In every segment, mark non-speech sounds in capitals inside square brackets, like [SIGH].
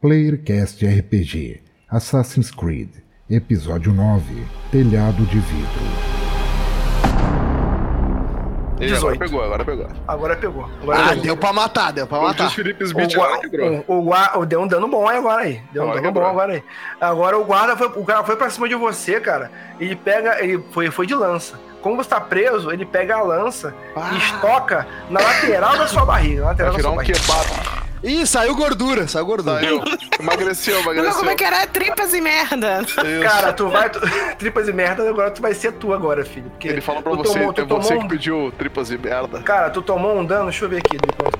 Playercast RPG Assassin's Creed Episódio 9 Telhado de Vidro Ele agora 18. pegou, agora pegou. Agora pegou. Agora Ah, pegou. deu pra matar, deu pra O matar. Luiz Felipe O, Smith gua- agora quebrou. o, o o- deu um dano bom aí agora aí. Deu um Agora dano bom agora aí. Agora o guarda foi. O cara foi pra cima de você, cara. Ele pega. Ele foi, foi de lança. Como você tá preso, ele pega a lança Ah. e estoca na lateral da sua barriga. Na lateral Vai da virar sua um barriga. kebab. Ih, saiu gordura, saiu gordura. Saiu. Emagreceu, Não, emagreceu. como é que era? Tripas e merda. Isso. Cara, tu vai. Tu, [LAUGHS] tripas e merda, agora tu vai ser tu agora, filho. Porque Ele falou pra tu você, tomou- é você tomou que pediu tripas e merda. Cara, tu tomou um dano, deixa eu ver aqui. depois.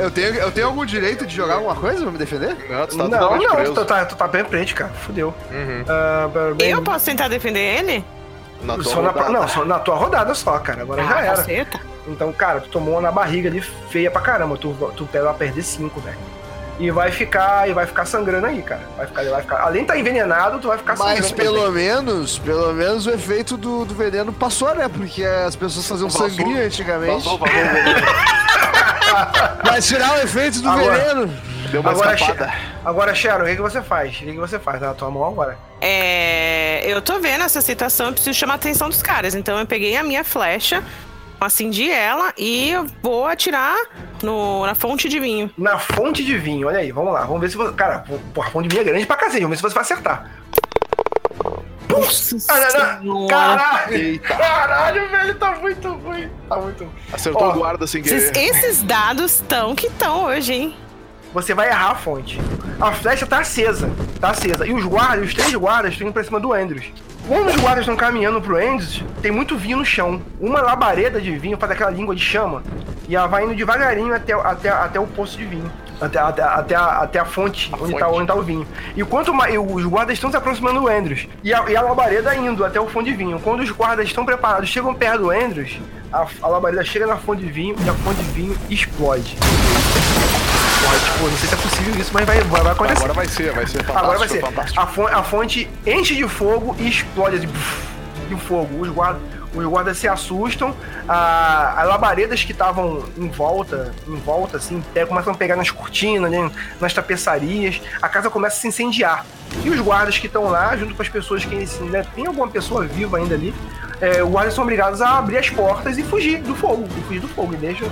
Eu tenho, eu tenho algum direito de jogar alguma coisa pra me defender? Não, tu tá não, não, tu tá, tu tá bem frente, cara. Fudeu. Uhum. Ah, bem- Eu posso tentar defender ele? Na tua só na, rodada. não, só na tua rodada só, cara. Agora já Ah, era. caceta. Então, cara, tu tomou uma na barriga ali feia pra caramba. Tu, tu vai perder 5, velho. E vai ficar. E vai ficar sangrando aí, cara. Vai ficar, vai ficar. Além de tá envenenado, tu vai ficar sangrando. Mas também. pelo menos, pelo menos o efeito do, do veneno passou, né? Porque as pessoas faziam Passou. sangria antigamente. Vai [LAUGHS] tirar o efeito do Agora- veneno. Deu uma Agora, escapada. Agora, Sharon, o que, que você faz? O que, que você faz? Tá na tua mão agora. É, eu tô vendo essa situação, eu preciso chamar a atenção dos caras. Então eu peguei a minha flecha, acendi ela e eu vou atirar no, na fonte de vinho. Na fonte de vinho, olha aí, vamos lá. Vamos ver se você. Cara, porra, a fonte de vinho é grande pra cacete. Vamos ver se você vai acertar. Nossa Ah, não, não. Senhora. Caralho! Eita. Caralho, velho, tá muito ruim. Tá muito ruim. Acertou Ó, o guarda sem Esses, querer. esses dados tão que tão hoje, hein? Você vai errar a fonte. A flecha tá acesa. Tá acesa. E os guardas, os três guardas, estão indo pra cima do Andrews. Quando os guardas estão caminhando pro Andrews, tem muito vinho no chão. Uma labareda de vinho faz aquela língua de chama. E ela vai indo devagarinho até, até, até o poço de vinho. Até, até, até, a, até a fonte, onde, Tá, fonte. onde tá o vinho. E quanto mais. Os guardas estão se aproximando do Andrews. E a, e a labareda indo até o fonte de vinho. Quando os guardas estão preparados, chegam perto do Andrews, a, a labareda chega na fonte de vinho e a fonte de vinho explode. Porra, tipo, não sei se é possível isso, mas vai, vai, vai acontecer. Agora vai ser, vai ser fantástico. Agora vai ser. fantástico. A fonte, a fonte enche de fogo e explode assim, de fogo. Os guardas, os guardas se assustam. A, as labaredas que estavam em volta, em volta, assim, pegam, começam a pegar nas cortinas, né, nas tapeçarias. A casa começa a se incendiar. E os guardas que estão lá, junto com as pessoas que assim, né, tem alguma pessoa viva ainda ali, é, os guardas são obrigados a abrir as portas e fugir do fogo. E fugir do fogo. E deixa.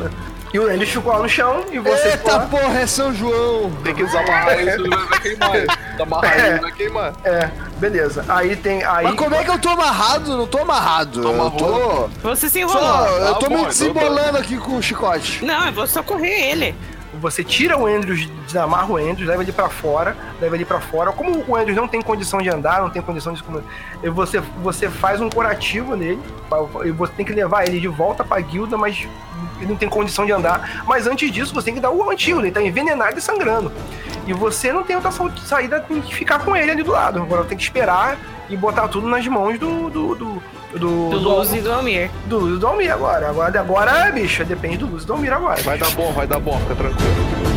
E o Andy ficou lá no chão e você ficou Eita lá. porra, é São João. Tem que desamarrar isso, vai queimar. Desamarrar É. isso, vai queimar. É, beleza. Aí tem. Aí, Mas como é que eu tô amarrado? Não tô amarrado. Eu amarrado. tô. Você se Só, enrolou. eu tô Tá bom, me então desembolando aqui com o chicote. Não, eu vou socorrer ele. Você tira o Andrews, desamarra o Andrews, leva ele pra fora, leva ele pra fora. Como o Andrews não tem condição de andar, não tem condição de. Você, você faz um curativo nele, e você tem que levar ele de volta pra guilda, mas ele não tem condição de andar. Mas antes disso, você tem que dar o antídoto, ele tá envenenado e sangrando. E você não tem outra sa- saída, tem que ficar com ele ali do lado. Agora tem que esperar e botar tudo nas mãos do. do. do. do, Do Luz e do Almir. do Luz e do Almir agora. Agora, agora, bicho, depende do Luz e do Almir agora. Vai dar bom, vai dar bom, fica tranquilo.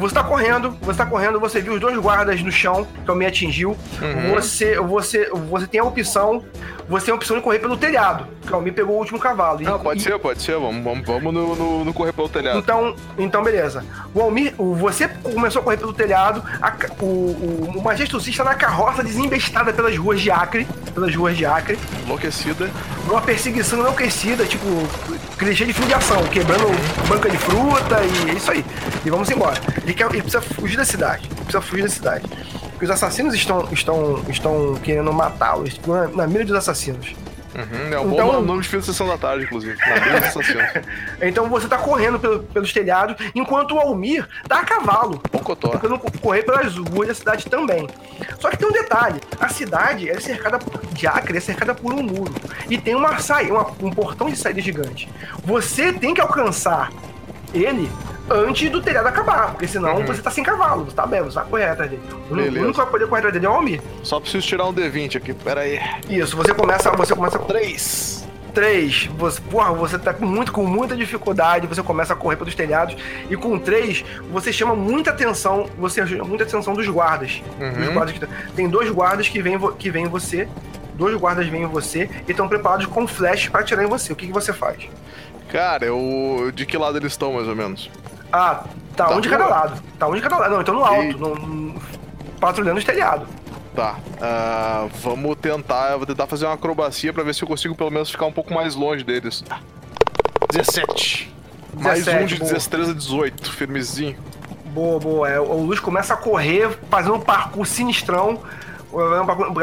Você tá correndo, você tá correndo, você viu os dois guardas no chão, que me atingiu. Uhum. Você, você, você tem a opção, você tem a opção de correr pelo telhado, que me pegou o último cavalo. E- Não, pode e- ser, pode ser. Vamos, vamos, vamos no, no, no correr pelo telhado. Então, então beleza. O Almir, o- você começou a correr pelo telhado, a o, o, o na carroça desembestada pelas ruas de Acre, pelas ruas de Acre, Enlouquecida. numa perseguição enlouquecida, tipo, clichê de filme de ação, quebrando banca de fruta e é isso aí. E vamos embora. Ele, quer, ele precisa fugir da cidade. Ele precisa fugir da cidade. Porque os assassinos estão, estão, estão querendo matá-lo. Eles ficam na, na mira dos assassinos. Uhum, é um Então- bom nome de filme de sessão da tarde, inclusive. [LAUGHS] Então você tá correndo pelo- pelos telhados, enquanto o Almir tá a cavalo. Bom cotó. Tentando co- correr pelas ruas da cidade também. Só que tem um detalhe: a cidade é cercada por- de Acre, é cercada por um muro. E tem uma saída, um portão de saída gigante. Você tem que alcançar ele antes do telhado acabar, porque senão você tá sem cavalo, você tá bem, você vai correr atrás dele. O único- que vai poder correr atrás dele é o Almir. Só preciso tirar um D20 aqui, pera aí. Isso, você começa, você começa com 3. 3, você, porra, você tá com, muito, com muita dificuldade, você começa a correr pelos telhados. E com 3, você chama muita atenção, você chama muita atenção dos guardas. Uhum. Os guardas que, tem dois guardas que vêm que vêm em você. Dois guardas vêm em você e estão preparados com flash pra atirar em você. O que, que você faz? Cara, eu. De que lado eles estão, mais ou menos? Ah, tá, Tá um de cada boa. lado. Tá um de cada lado. Não, então no alto, E- no, no- patrulhando os telhados. Tá. ah, vamos tentar. Eu vou tentar fazer uma acrobacia pra ver se eu consigo pelo menos ficar um pouco mais longe deles. 17. Mais um 17, de boa. destreza 18, firmezinho. Boa, boa. É, o Luz começa a correr, fazendo um parkour sinistrão.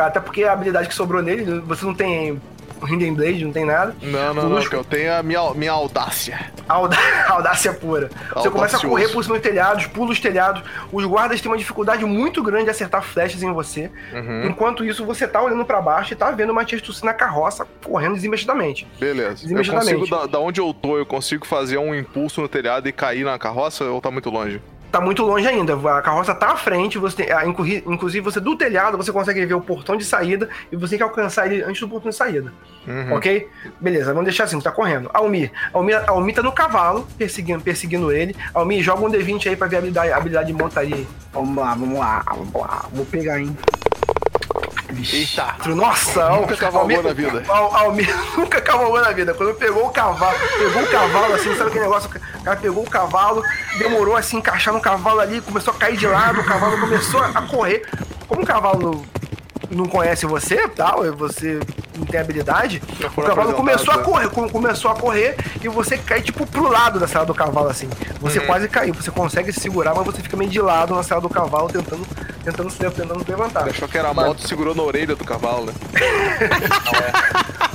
Até porque a habilidade que sobrou nele, você não tem Hidden Blade, não tem nada. Não, O não, não, eu tenho a minha, minha audácia. Audá- [LAUGHS] Audácia pura. Você começa a Audacioso. correr por cima dos telhados, pula os telhados. Os guardas têm uma dificuldade muito grande de acertar flechas em você. Uhum. Enquanto isso, você tá olhando pra baixo e tá vendo uma Tussi na carroça correndo desinvestidamente. Beleza. Eu Desimedidamente. consigo, da, da onde eu tô, eu consigo fazer um impulso no telhado e cair na carroça ou tá muito longe? Tá muito longe ainda. A carroça tá à frente, você tem, inclusive, inclusive você do telhado, você consegue ver o portão de saída e você tem que alcançar ele antes do portão de saída. Uhum. Ok? Beleza, vamos deixar assim, tá correndo. Almir. Almir, Almir tá no cavalo, perseguindo, perseguindo ele. Almir, joga um D20 aí pra ver a habilidade, a habilidade de montaria aí. Vamos lá, vamos lá, vamos lá. Vou pegar, hein? Eita! Nossa, Nunca Al- cavalgou na vida. [LAUGHS] Al- Almir nunca cavalgou na vida. Quando pegou o cavalo, pegou o cavalo assim, sabe aquele negócio? O cara pegou o cavalo, demorou a se encaixar no cavalo ali, começou a cair de lado, o cavalo começou a correr. Como o cavalo não conhece você, tal, e você não tem habilidade, o cavalo começou a apresentados, correr, com- começou a correr e você cai tipo pro lado da sala do cavalo assim. Você Uhum. quase caiu, você consegue se segurar, mas você fica meio de lado na sala do cavalo tentando tentando se tentando levantar. Ele achou que era a moto e segurou na orelha do cavalo, né? [LAUGHS]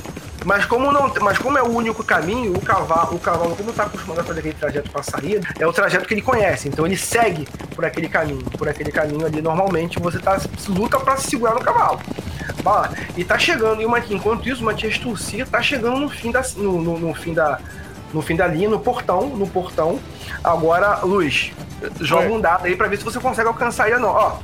Mas como não, mas como é o único caminho, o cavalo, o cavalo como tá acostumado a fazer aquele trajeto pra saída, é o trajeto que ele conhece. Então ele segue por aquele caminho, por aquele caminho ali normalmente você tá luta pra se segurar no cavalo. Lá. E tá chegando e uma enquanto isso, uma tia Turcia tá chegando no fim da no, no, no fim da no fim da linha, no portão, no portão. Agora, Luz, joga Oi. um dado aí pra ver se você consegue alcançar ele ou não. Ó,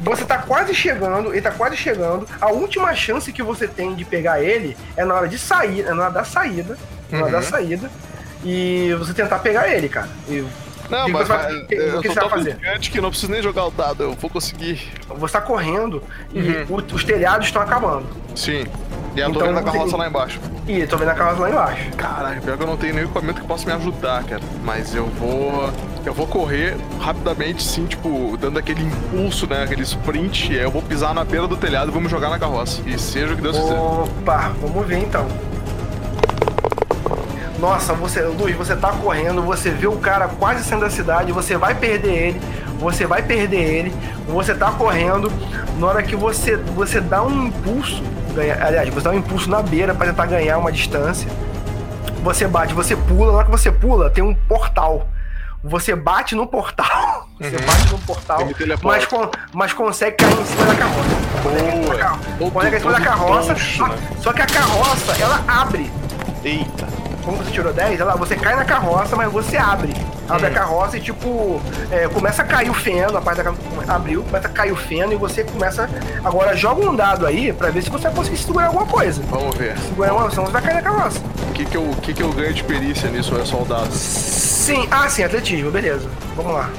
você tá quase chegando, ele tá quase chegando. A última chance que você tem de pegar ele é na hora de sair, é na hora da saída. Na hora Uhum. da saída. E você tentar pegar ele, cara. E Não, mas, você vai- mas o que- você vai fazer? que não preciso nem jogar o dado, eu vou conseguir. você tá correndo e Uhum. o- os telhados estão acabando. Sim. E eu tô Então, vendo a carroça tem- lá embaixo. E tô vendo a casa lá embaixo. Caralho, pior que eu não tenho nenhum equipamento que possa me ajudar, cara. Mas eu vou. Eu vou correr rapidamente, sim, tipo, dando aquele impulso, né? Aquele sprint. E aí eu vou pisar na beira do telhado e vou me jogar na carroça. E seja o que Deus quiser. Opa, vamos ver então. Nossa, você, Luiz, você tá correndo, você vê o cara quase saindo da cidade, você vai perder ele, você vai perder ele, você tá correndo, na hora que você, você dá um impulso, ganha, aliás, você dá um impulso na beira pra tentar ganhar uma distância, você bate, você pula, na hora que você pula, tem um portal. Você bate no portal, [LAUGHS] você bate no portal, mas, con- mas consegue cair em cima da carroça. Consegue cair em cima da carro- Todo- Consegue em cima da carroça, só, né? só que a carroça, ela abre. Eita. Como você tirou 10, ela, você cai na carroça, mas você abre. Abre a carroça e, tipo, é, começa a cair o feno, a parte da carroça abriu, começa a cair o feno e você começa. Agora joga um dado aí pra ver se você vai conseguir segurar alguma coisa. Vamos ver. Segurar uma, senão você vai cair na carroça. O que que eu, o que que eu ganho de perícia nisso? É só o dado? Sim, ah, sim, atletismo, beleza. Vamos lá.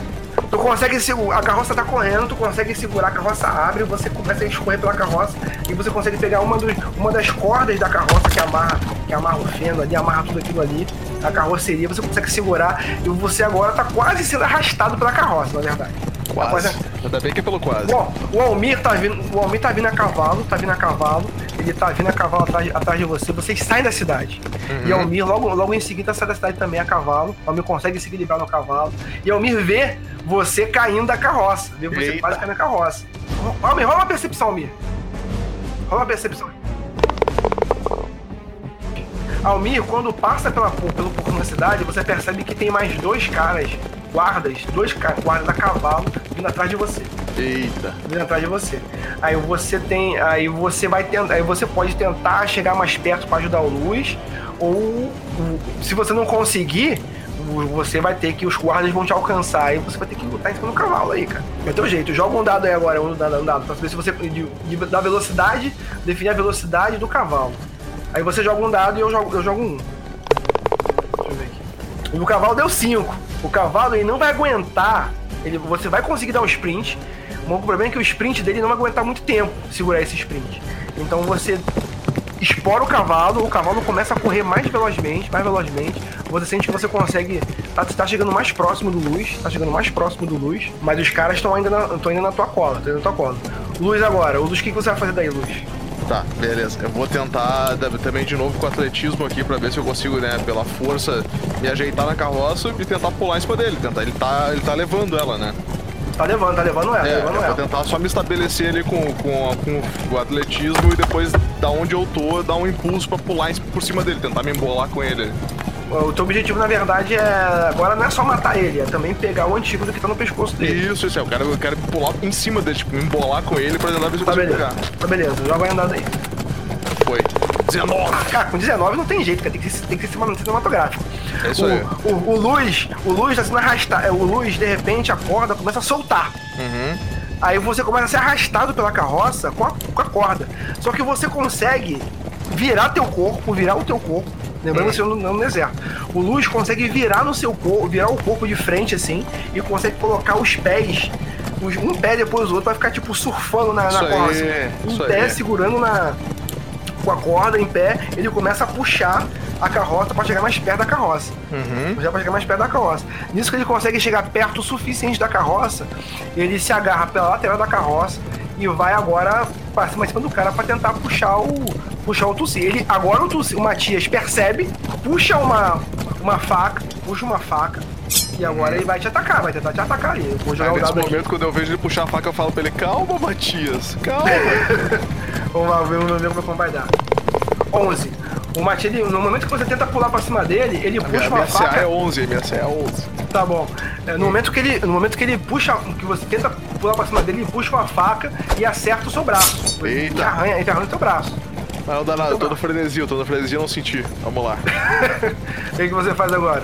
Tu consegue segurar, a carroça tá correndo, tu consegue segurar, a carroça abre, você começa a escorrer pela carroça e você consegue pegar uma, dos, uma das cordas da carroça que amarra, que amarra o feno ali, amarra tudo aquilo ali, a carroceria, você consegue segurar e você agora tá quase sendo arrastado pela carroça, na verdade. Tá Quase. Ainda bem que é pelo quase. Bom, o Almir tá vindo, o Almir tá vindo a cavalo, tá vindo a cavalo, ele tá vindo a cavalo atrás, atrás de você, vocês saem da cidade. E Almir logo, logo em seguida sai da cidade também a cavalo, Almir consegue se equilibrar no cavalo, e Almir vê você caindo da carroça, vê você Eita. quase caindo da carroça. Almir, rola uma percepção, Almir. Rola uma percepção. Almir, quando passa pela, pelo portão da cidade, você percebe que tem mais dois caras, guardas, dois guardas a cavalo vindo atrás de você Eita. vindo atrás de você. Aí você tem, aí você vai tentar, aí você pode tentar chegar mais perto para ajudar o Luz, ou se você não conseguir, você vai ter que os guardas vão te alcançar e você vai ter que lutar em cima do cavalo aí, cara. É teu jeito. Joga um dado aí agora, um dado, um dado pra saber se você de, de- da velocidade, definir a velocidade do cavalo. Aí você joga um dado e eu jogo, eu jogo um. Deixa eu ver aqui. O cavalo deu 5. O cavalo ele não vai aguentar. Ele, você vai conseguir dar um sprint. O problema é que o sprint dele não vai aguentar muito tempo segurar esse sprint. Então você espora o cavalo, o cavalo começa a correr mais velozmente, mais velozmente. Você sente que você consegue. Tá, tá chegando mais próximo do luz, tá chegando mais próximo do luz, mas os caras estão ainda, na, ainda na tua cola, estão na tua cola. Luz agora, o luz, o que você vai fazer daí, luz? Tá, beleza. Eu vou tentar também de novo com o atletismo aqui pra ver se eu consigo, né, pela força, me ajeitar na carroça e tentar pular em cima dele. Tentar, ele tá, ele tá levando ela, né? Tá levando, tá levando ela, é, levando eu ela. vou tentar só me estabelecer ali com, com, com o atletismo e depois, da onde eu tô, dar um impulso pra pular por cima dele, tentar me embolar com ele. O teu objetivo, na verdade, é. Agora não é só matar ele, é também pegar o antídoto que tá no pescoço dele. Isso, isso, é, eu quero, eu quero pular em cima dele, tipo, embolar com ele pra tentar ver se eu Tá beleza. pegar. Tá beleza, joga a andada aí. Foi. 19! Cara, com 19 não tem jeito, cara. Tem que ser, tem que ser cinematográfico. É isso o, aí. O, o Luz, o Luz tá sendo arrastado. é, O Luz, de repente, acorda, começa a soltar. Uhum. Aí você começa a ser arrastado pela carroça com a, com a corda. Só que você consegue virar teu corpo, virar o teu corpo. Lembrando que você não no deserto. O Luz consegue virar no seu corpo, virar o corpo de frente assim, e consegue colocar os pés, os- um pé depois do outro, vai ficar tipo surfando na, na corda. Em isso pé, aí. segurando na, com a corda em pé, ele começa a puxar a carroça para chegar mais perto da carroça. Uhum. Já para chegar mais perto da carroça. Nisso que ele consegue chegar perto o suficiente da carroça, ele se agarra pela lateral da carroça e vai agora em cima do cara para tentar puxar o puxar o Tussi. Ele agora o Tussi, o Matias percebe, puxa uma uma faca, puxa uma faca e agora ele vai te atacar, vai tentar te atacar ali. Eu vou jogar Aí, nesse dado aqui. momento, quando eu vejo ele puxar a faca, eu falo pra ele, calma, Matias, calma. Vamos lá, vamos ver como vai dar. 11. O Matias, ele- no momento que você tenta pular pra cima dele, ele A puxa minha, uma minha CA faca. é 11, a minha CA é 11. Tá bom. É, no, momento que ele, no momento que ele puxa, que você tenta pular pra cima dele, ele puxa uma faca e acerta o seu braço. Eita. Ele arranha, ele arranha o teu braço. Mas não dá nada, eu tô no frenesi, eu tô no frenesi e não senti. Vamos lá. [LAUGHS] O que, você faz agora?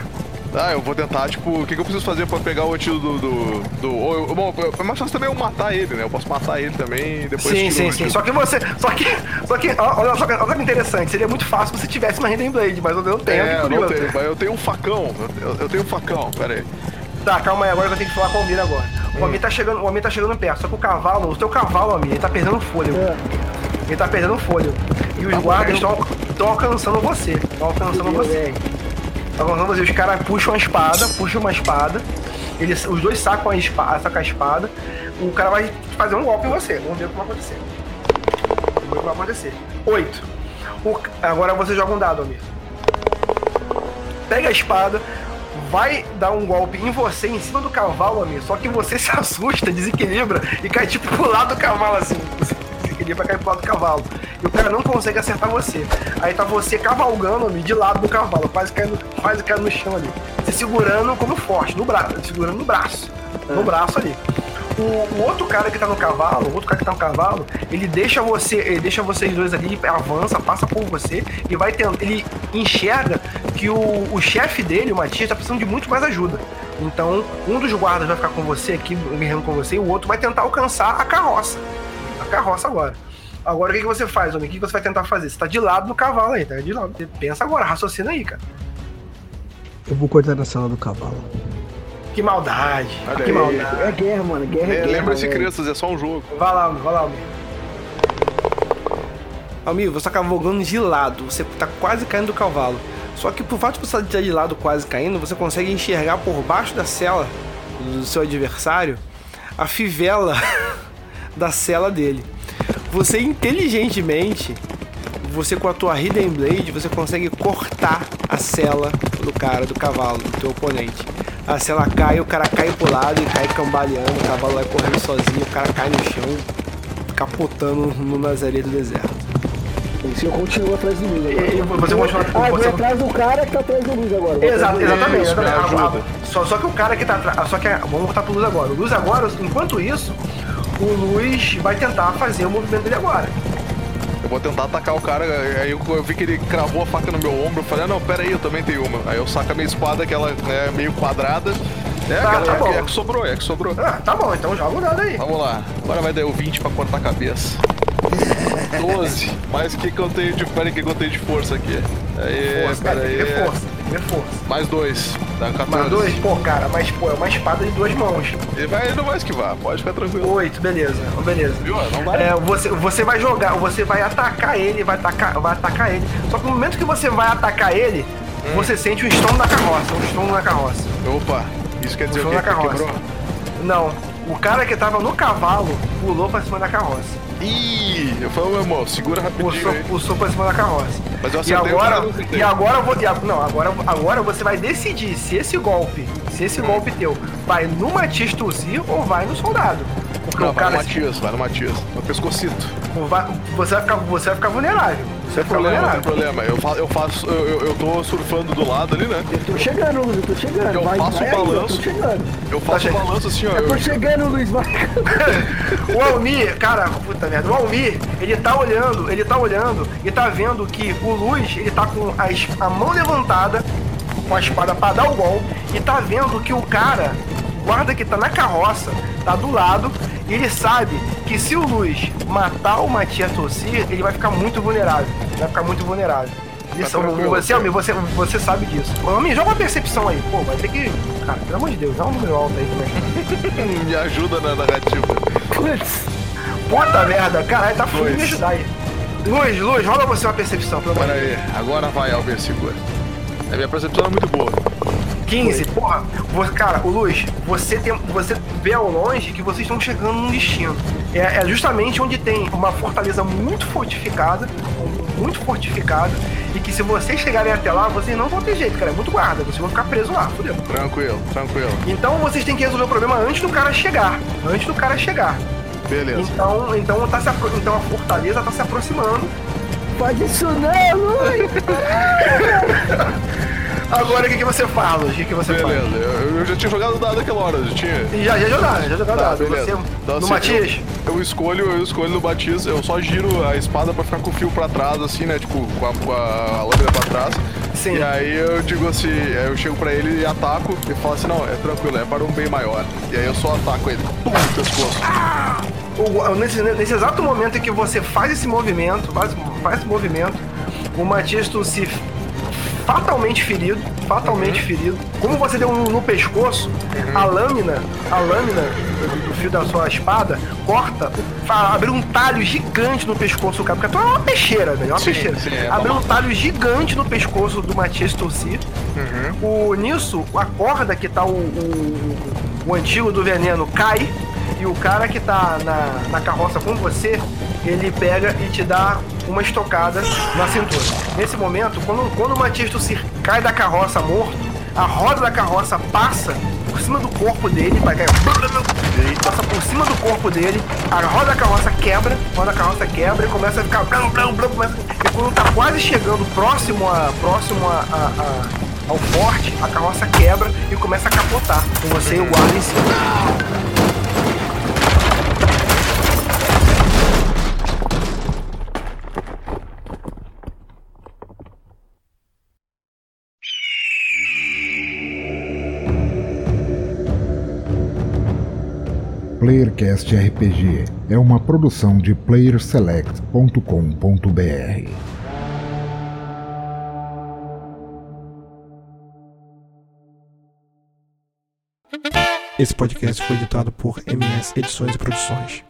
Ah, eu vou tentar, tipo, o que, que eu preciso fazer pra pegar o antídoto do. do, do ou eu- bom, é mais fácil também eu matar ele, né? Eu posso matar ele também e depois. sim, sim, sim. Só que você. Só que. Só que. Olha só, que- olha que interessante. Seria muito fácil se você tivesse uma Hidden Blade, mas eu não tenho. É, eu não tenho, mas eu tenho um facão. Eu, eu tenho um facão, pera aí. Tá, calma aí, agora eu tenho que falar com o Almir agora. O Hum. Almir tá chegando, o Almir tá chegando perto, só que o cavalo, o teu cavalo, Almir, ele tá perdendo fôlego. Ele tá perdendo fôlego. E os guardas estão alcançando você. Estão alcançando você. Estão alcançando você. Os caras puxam a espada, puxam uma espada. Eles, os dois sacam a espada, sacam a espada. O cara vai fazer um golpe em você. Vamos ver o que vai acontecer. Vamos ver o que vai acontecer. Oito. O- agora você joga um dado, Almir pega a espada, vai dar um golpe em você, em cima do cavalo, amigo. Só que você [LAUGHS] se assusta, desequilibra e cai tipo pro lado do cavalo, assim. Desequilibra e cai pro lado do cavalo. E o cara não consegue acertar você. Aí tá você cavalgando, amigo, de lado do cavalo, quase caindo, quase caindo no chão ali. Se segurando como forte, no braço, segurando no braço. No braço ali. O, o outro cara que tá no cavalo, o outro cara que tá no cavalo, ele deixa você, ele deixa vocês dois ali, avança, passa por você e vai tendo, ele enxerga que o, o chefe dele, o Matias, tá precisando de muito mais ajuda. Então, um dos guardas vai ficar com você aqui, guerreando com você, e o outro vai tentar alcançar a carroça. A carroça agora. Agora o que, que você faz, homem? O que, que você vai tentar fazer? Você tá de lado do cavalo aí, tá de lado. Você pensa agora, raciocina aí, cara. Eu vou cortar na sala do cavalo. Que maldade. Olha que aí. maldade. É guerra, mano. Guerra é, É, guerra. Lembra-se, crianças, é só um jogo. Vai lá, vai lá, Almir. Almir, você tá cavalgando de lado, você tá quase caindo do cavalo. Só que por fato de você estar de lado quase caindo, você consegue enxergar por baixo da cela do seu adversário a fivela [LAUGHS] da cela dele. Você inteligentemente, você com a tua Hidden Blade, você consegue cortar a cela do cara, do cavalo, do teu oponente. A cela cai, o cara cai pro lado e cai cambaleando, o cavalo vai correndo sozinho, o cara cai no chão, capotando no Nazaré do deserto. Se eu continuo atrás do Luiz agora. E você continua- Ah, você- atrás do cara que tá atrás do Luiz agora. Exato, exatamente. Isso. A- só, só que o cara que tá atrás. Só que a- vamos voltar pro Luz agora. O Luz agora, enquanto isso, o Luz vai tentar fazer o movimento dele agora. Eu vou tentar atacar o cara, aí eu, vi que ele cravou a faca no meu ombro, eu falei, ah, não, pera aí, eu também tenho uma. Aí eu saco a minha espada, que ela é meio quadrada. É, Tá, cara, tá é, é que sobrou, é que sobrou. Ah, tá bom, então joga o dado aí. Vamos lá, agora vai dar o 20 pra cortar a cabeça. [LAUGHS] 12. Mais o que, que eu tenho de. Pera que, eu tenho de força aqui? Aí, Força, pera tem que aí. ter força, tem que ter força. Mais dois. Dá 14. Mais dois? Pô, cara, mas pô, é uma espada de duas mãos. Ele vai, ele não vai esquivar, pode ficar tranquilo. Oito, beleza, beleza. Viu? Não vai. É, você, você vai jogar, você vai atacar ele, vai atacar, vai atacar ele. Só que no momento que você vai atacar ele, Hum. você sente o estombo na carroça, um estombo na carroça. Opa, isso quer dizer na Que carroça. quebrou? Não, o cara que tava no cavalo pulou pra cima da carroça. Ih, eu falei, meu irmão, segura rapidinho Pulsou, aí. pulsou pra cima da carroça. Mas eu E acertei o agora, acertei. e agora, eu vou- e não, agora, agora você vai decidir se esse golpe, se esse golpe teu vai no Matias Tossi ou vai no soldado. Porque Não, o vai no cara, Matias, vai no Matias. No pescocito. vai- você, vai ficar, você vai ficar vulnerável. Você vai ficar problema, vulnerável. sem problema. Eu, fa eu faço. Eu, eu, eu tô surfando do lado ali, né? Eu tô chegando, Luiz, eu tô chegando. Eu vai, faço vai o balanço. tô. Eu faço o chegando. balanço assim, ó. Eu tô Eu, chegando, Luiz, vai. [LAUGHS] O Almir, cara, puta merda, o Almir, ele tá olhando, ele tá olhando e tá vendo que o Luz, ele tá com a, a mão levantada, com a espada pra dar o golpe, e tá vendo que o cara, o guarda que tá na carroça, tá do lado, e ele sabe que se o Luz matar o Matias Tossi, ele vai ficar muito vulnerável. Vai ficar muito vulnerável. Isso, Tá você, Almir, você, você sabe disso. Almir, joga uma percepção aí. Pô, vai ter que. Cara, pelo amor de Deus, dá um número alto aí também. [LAUGHS] me ajuda na narrativa. Putz, Puta merda, caralho, tá Dois. me ajudar aí. Luz, Luz, rola você uma percepção, pelo amor Pera de Deus. aí, agora vai, Albert, segura. A minha percepção é muito boa. 15, porra, você, cara, o Luz, você, tem, você vê ao longe que vocês estão chegando num destino. É, é justamente onde tem uma fortaleza muito fortificada, muito fortificada, e que se vocês chegarem até lá, vocês não vão ter jeito, cara, é muito guarda, vocês vão ficar presos lá, fudeu. Tranquilo, tranquilo. Então vocês têm que resolver o problema antes do cara chegar, antes do cara chegar. Beleza. Então, então, tá se então a fortaleza tá se aproximando, faz isso não, Luiz. [LAUGHS] Agora o que, que você faz, Luz? O que, que você? Beleza, eu, eu já tinha jogado dado aquela hora, já tinha. Já, já jogaram, já jogaram Tá, dado. beleza. Você, Então, no assim, Matias? Eu, eu escolho, eu escolho no Batiz, eu só giro a espada pra ficar com o fio pra trás, assim, né? Tipo, com a, com a lâmina pra trás. Sim. E aí eu digo assim, aí eu chego pra ele e ataco e falo assim, não, é tranquilo, é para um bem maior. E aí eu só ataco ele. Pum, pescoço. O- nesse, nesse exato momento em que você faz esse movimento, faz, faz esse movimento, o Matias tu se fatalmente ferido, fatalmente ferido. Como você deu um no pescoço, a lâmina, a lâmina do, fio da sua espada corta, abre um talho gigante no pescoço do cara, porque tu é uma peixeira, velho, é uma Sim, peixeira. sim, é abre um talho gigante no pescoço do Matias Tossi. O, nisso, a corda que tá o, o, o antigo do veneno cai e o cara que tá na, na carroça com você, ele pega e te dá uma estocada na cintura. Nesse momento, quando, quando o Matias Tossi cai da carroça morto, a roda da carroça passa por cima do corpo dele, vai cair, passa por cima do corpo dele, a roda da carroça quebra, a roda da carroça quebra e começa a ficar blum, blum, blum, começa, e quando tá quase chegando próximo a próximo a, a- a- ao forte, a carroça quebra e começa a capotar com você e o guarda em cima. Playercast RPG é uma produção de playerselect.com.br. Esse podcast foi editado por MS Edições e Produções.